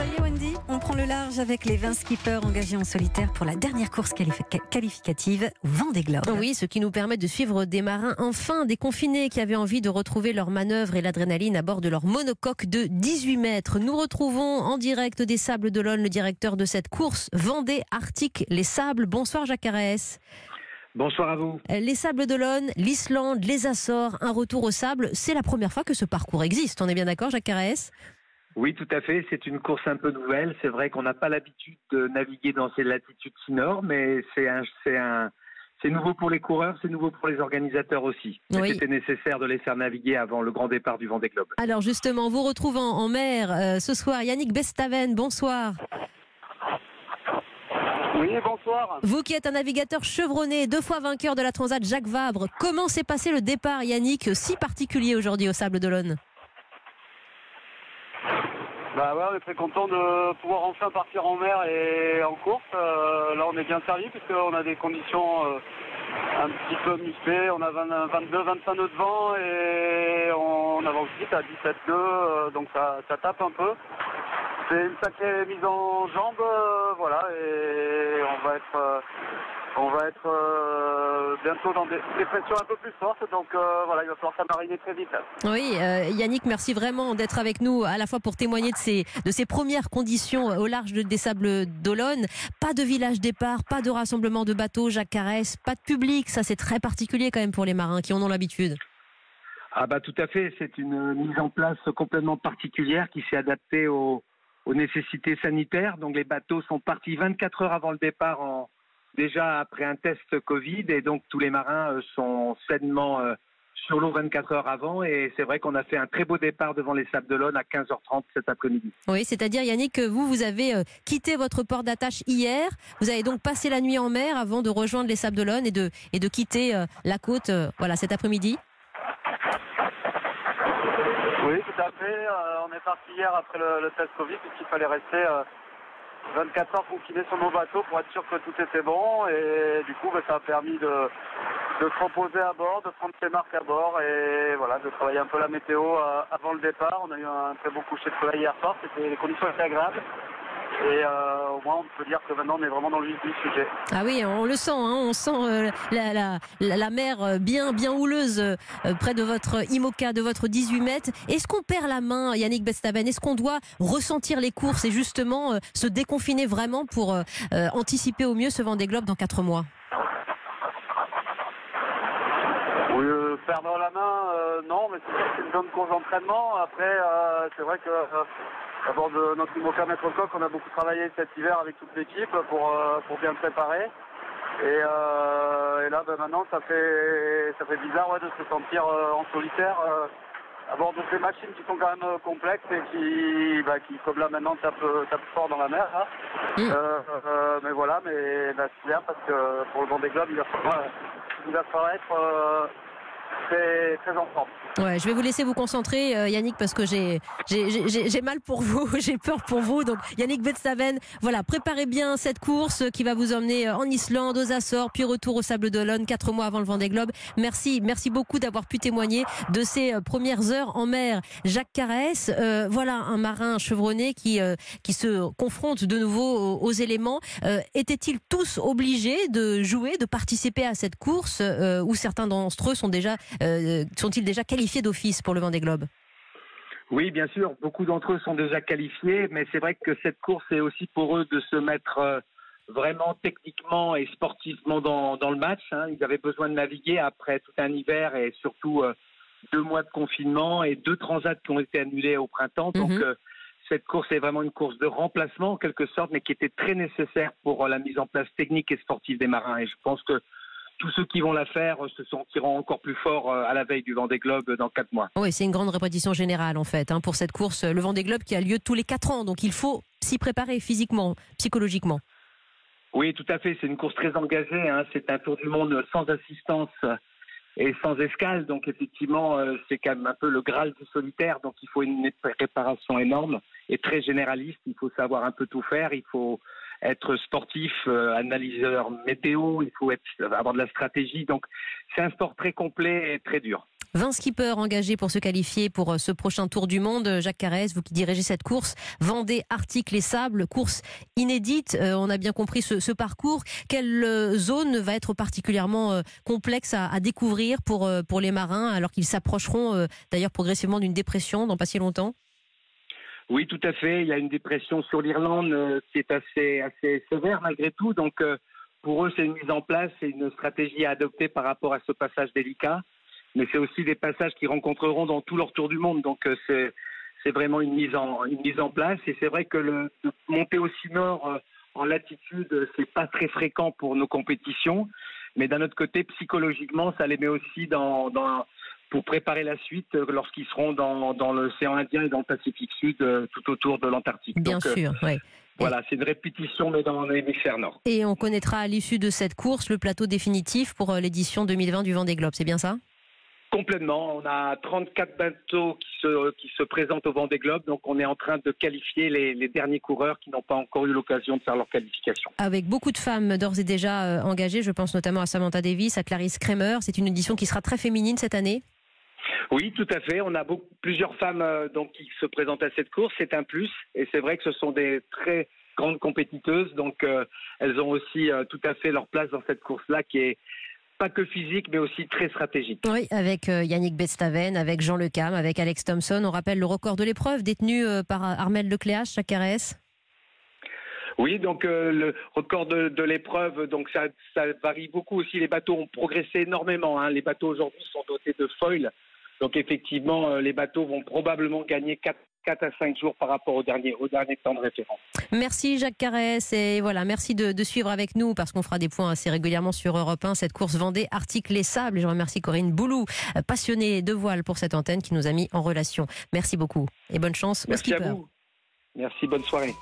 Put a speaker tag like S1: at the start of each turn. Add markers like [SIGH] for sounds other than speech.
S1: Ça y est Wendy, on prend le large avec les 20 skippers engagés en solitaire pour la dernière course qualificative Vendée Globe.
S2: Oui, ce qui nous permet de suivre des marins enfin déconfinés qui avaient envie de retrouver leur manœuvre et l'adrénaline à bord de leur monocoque de 18 mètres. Nous retrouvons en direct des Sables d'Olonne le directeur de cette course Vendée Arctique Les Sables. Bonsoir Jacques Carès.
S3: Bonsoir à vous.
S2: Les Sables d'Olonne, l'Islande, les Açores, un retour aux sables, c'est la première fois que ce parcours existe. On est bien d'accord Jacques Carès?
S3: Oui, tout à fait. C'est une course un peu nouvelle. C'est vrai qu'on n'a pas l'habitude de naviguer dans ces latitudes si nord, mais c'est un, c'est un, c'est nouveau pour les coureurs, c'est nouveau pour les organisateurs aussi. C'était nécessaire de les faire naviguer avant le grand départ du Vendée Globe.
S2: Alors justement, vous retrouvant en mer euh, ce soir, Yannick Bestaven, bonsoir.
S4: Oui, bonsoir.
S2: Vous qui êtes un navigateur chevronné, deux fois vainqueur de la Transat Jacques Vabre, comment s'est passé le départ, Yannick, si particulier aujourd'hui au Sable d'Olonne?
S4: Bah on est très content de pouvoir enfin partir en mer et en course. Euh, là, on est bien servi puisqu'on a des conditions euh, un petit peu musclées. On a 22-25 nœuds de vent et on avance vite à 17 nœuds, euh, donc ça, ça tape un peu. C'est une sacrée mise en jambe, voilà, et on va être on va être euh, bientôt dans des, pressions un peu plus fortes, donc euh, voilà, il va falloir s'amariner très vite.
S2: Oui, euh, Yannick, merci vraiment d'être avec nous, à la fois pour témoigner de ces, de ces premières conditions au large des Sables d'Olonne. Pas de village départ, pas de rassemblement de bateaux, Jacques Carès, pas de public, ça c'est très particulier quand même pour les marins qui en ont l'habitude.
S3: Ah bah tout à fait, c'est une mise en place complètement particulière qui s'est adaptée aux, aux nécessités sanitaires. Donc les bateaux sont partis 24 heures avant le départ en déjà après un test Covid et donc tous les marins euh, sont sainement euh, sur l'eau 24 heures avant et c'est vrai qu'on a fait un très beau départ devant les Sables d'Olonne à 15h30 cet après-midi.
S2: Oui, c'est-à-dire Yannick que vous vous avez euh, quitté votre port d'attache hier, vous avez donc passé la nuit en mer avant de rejoindre les Sables d'Olonne et de et de quitter la côte voilà cet après-midi.
S4: Oui, tout à fait. on est parti hier après le, test Covid puisqu'il fallait rester 24 heures confinés sur nos bateaux pour être sûr que tout était bon. Et du coup, ben, ça a permis de, de se reposer à bord, de prendre ses marques à bord et voilà, de travailler un peu la météo euh, avant le départ. On a eu un très beau coucher de soleil hier soir, c'était, les conditions étaient agréables. Et euh, au moins, on peut dire que maintenant, on est vraiment dans le vif du sujet.
S2: Ah oui, on le sent, hein, on sent euh, la, la, la, mer euh, bien, bien houleuse près de votre IMOCA, de votre 18 mètres. Est-ce qu'on perd la main, Yannick Bestaben? Est-ce qu'on doit ressentir les courses et justement se déconfiner vraiment pour anticiper au mieux ce Vendée Globe dans 4 mois?
S4: Oui, perdre la main, non, mais c'est une bonne course d'entraînement. Après, c'est vrai que D'abord de notre IMOCA Maître Coq, on a beaucoup travaillé cet hiver avec toute l'équipe pour, euh, pour bien préparer. Et, euh, et là, ben, maintenant, ça fait, ça fait bizarre de se sentir euh, en solitaire à bord de ces machines qui sont quand même complexes et qui, bah, qui comme là maintenant, tapent, fort dans la mer. mais voilà, mais bah, c'est bien parce que pour le Vendée Globe, il va falloir, il va falloir être
S2: Ouais, je vais vous laisser vous concentrer, euh, Yannick, parce que j'ai j'ai mal pour vous, [LAUGHS] j'ai peur pour vous. Donc, Yannick Betstaven, voilà, préparez bien cette course qui va vous emmener euh, en Islande, aux Açores, puis retour au Sable d'Olonne, quatre mois avant le Vendée Globe. Merci, merci beaucoup d'avoir pu témoigner de ces euh, premières heures en mer. Jacques Carès, voilà un marin chevronné qui qui se confronte de nouveau aux, éléments. Étaient-ils tous obligés de jouer, de participer à cette course, ou certains d'entre eux sont déjà sont-ils déjà qualifiés d'office pour le Vendée Globe?
S3: Oui, bien sûr, beaucoup d'entre eux sont déjà qualifiés, mais c'est vrai que cette course est aussi pour eux de se mettre euh, vraiment techniquement et sportivement dans, le match. Hein. Ils avaient besoin de naviguer après tout un hiver et surtout euh, deux mois de confinement et deux transats qui ont été annulés au printemps. Donc mhm. euh, cette course est vraiment une course de remplacement en quelque sorte, mais qui était très nécessaire pour la mise en place technique et sportive des marins. Et je pense que tous ceux qui vont la faire se sentiront encore plus forts euh, à la veille du Vendée Globe dans quatre mois.
S2: Oui, c'est une grande répétition générale en fait hein, pour cette course, le Vendée Globe qui a lieu tous les quatre ans. Donc il faut s'y préparer physiquement, psychologiquement.
S3: Oui, tout à fait. C'est une course très engagée. Hein. C'est un tour du monde sans assistance et sans escale. Donc effectivement, euh, c'est quand même un peu le Graal du solitaire. Donc il faut une préparation énorme et très généraliste. Il faut savoir un peu tout faire. Il faut être sportif, euh, analyseur météo, il faut avoir de la stratégie. Donc c'est un sport très complet et très dur.
S2: 20 skippers engagés pour se qualifier pour euh, ce prochain Tour du Monde. Jacques Carès, vous qui dirigez cette course, Vendée, Arctique, les Sables, course inédite. Euh, on a bien compris ce, parcours. Quelle euh, zone va être particulièrement complexe à, découvrir pour les marins alors qu'ils s'approcheront d'ailleurs progressivement d'une dépression dans pas si longtemps?
S3: Oui, tout à fait. Il y a une dépression sur l'Irlande qui est assez, assez sévère malgré tout. Donc, pour eux, c'est une mise en place, c'est une stratégie à adopter par rapport à ce passage délicat mais c'est aussi des passages qu'ils rencontreront dans tout leur tour du monde. Donc euh, c'est c'est vraiment une mise en une mise en place et c'est vrai que le monter aussi nord euh, en latitude c'est pas très fréquent pour nos compétitions mais d'un autre côté psychologiquement ça les met aussi dans, dans pour préparer la suite euh, lorsqu'ils seront dans, dans l'océan Indien et dans le Pacifique Sud tout autour de l'Antarctique.
S2: Bien sûr, oui.
S3: Voilà, c'est une répétition, mais dans l'hémisphère nord.
S2: Et on connaîtra à l'issue de cette course le plateau définitif pour l'édition 2020 du Vendée Globe, c'est bien ça?
S3: Complètement. On a 34 bateaux qui se, qui se présentent au Vendée Globe, donc on est en train de qualifier les, derniers coureurs qui n'ont pas encore eu l'occasion de faire leur qualification.
S2: Avec beaucoup de femmes d'ores et déjà euh, engagées, je pense notamment à Samantha Davis, à Clarisse Kramer. C'est une édition qui sera très féminine cette année
S3: oui, tout à fait. On a beaucoup, plusieurs femmes euh, donc, qui se présentent à cette course. C'est un plus. Et c'est vrai que ce sont des très grandes compétiteuses. Donc, euh, elles ont aussi tout à fait leur place dans cette course-là qui est, pas que physique, mais aussi très stratégique.
S2: Oui, avec euh, Yannick Bestaven, avec Jean Lecam, avec Alex Thompson. On rappelle le record de l'épreuve détenu euh, par Armel Lecléache, chaque RS.
S3: Oui, donc euh, le record de, l'épreuve, donc ça, varie beaucoup aussi. Les bateaux ont progressé énormément. Hein. Les bateaux aujourd'hui sont dotés de foils. Donc effectivement, les bateaux vont probablement gagner 4 4 à 5 jours par rapport au dernier, au dernier temps de référence.
S2: Merci Jacques Carès et voilà, merci de, suivre avec nous parce qu'on fera des points assez régulièrement sur Europe 1, cette course Vendée Arctique Les Sables. Et je remercie Corinne Boulou, passionnée de voile pour cette antenne qui nous a mis en relation. Merci beaucoup et bonne chance
S3: merci À vous. Merci, bonne soirée.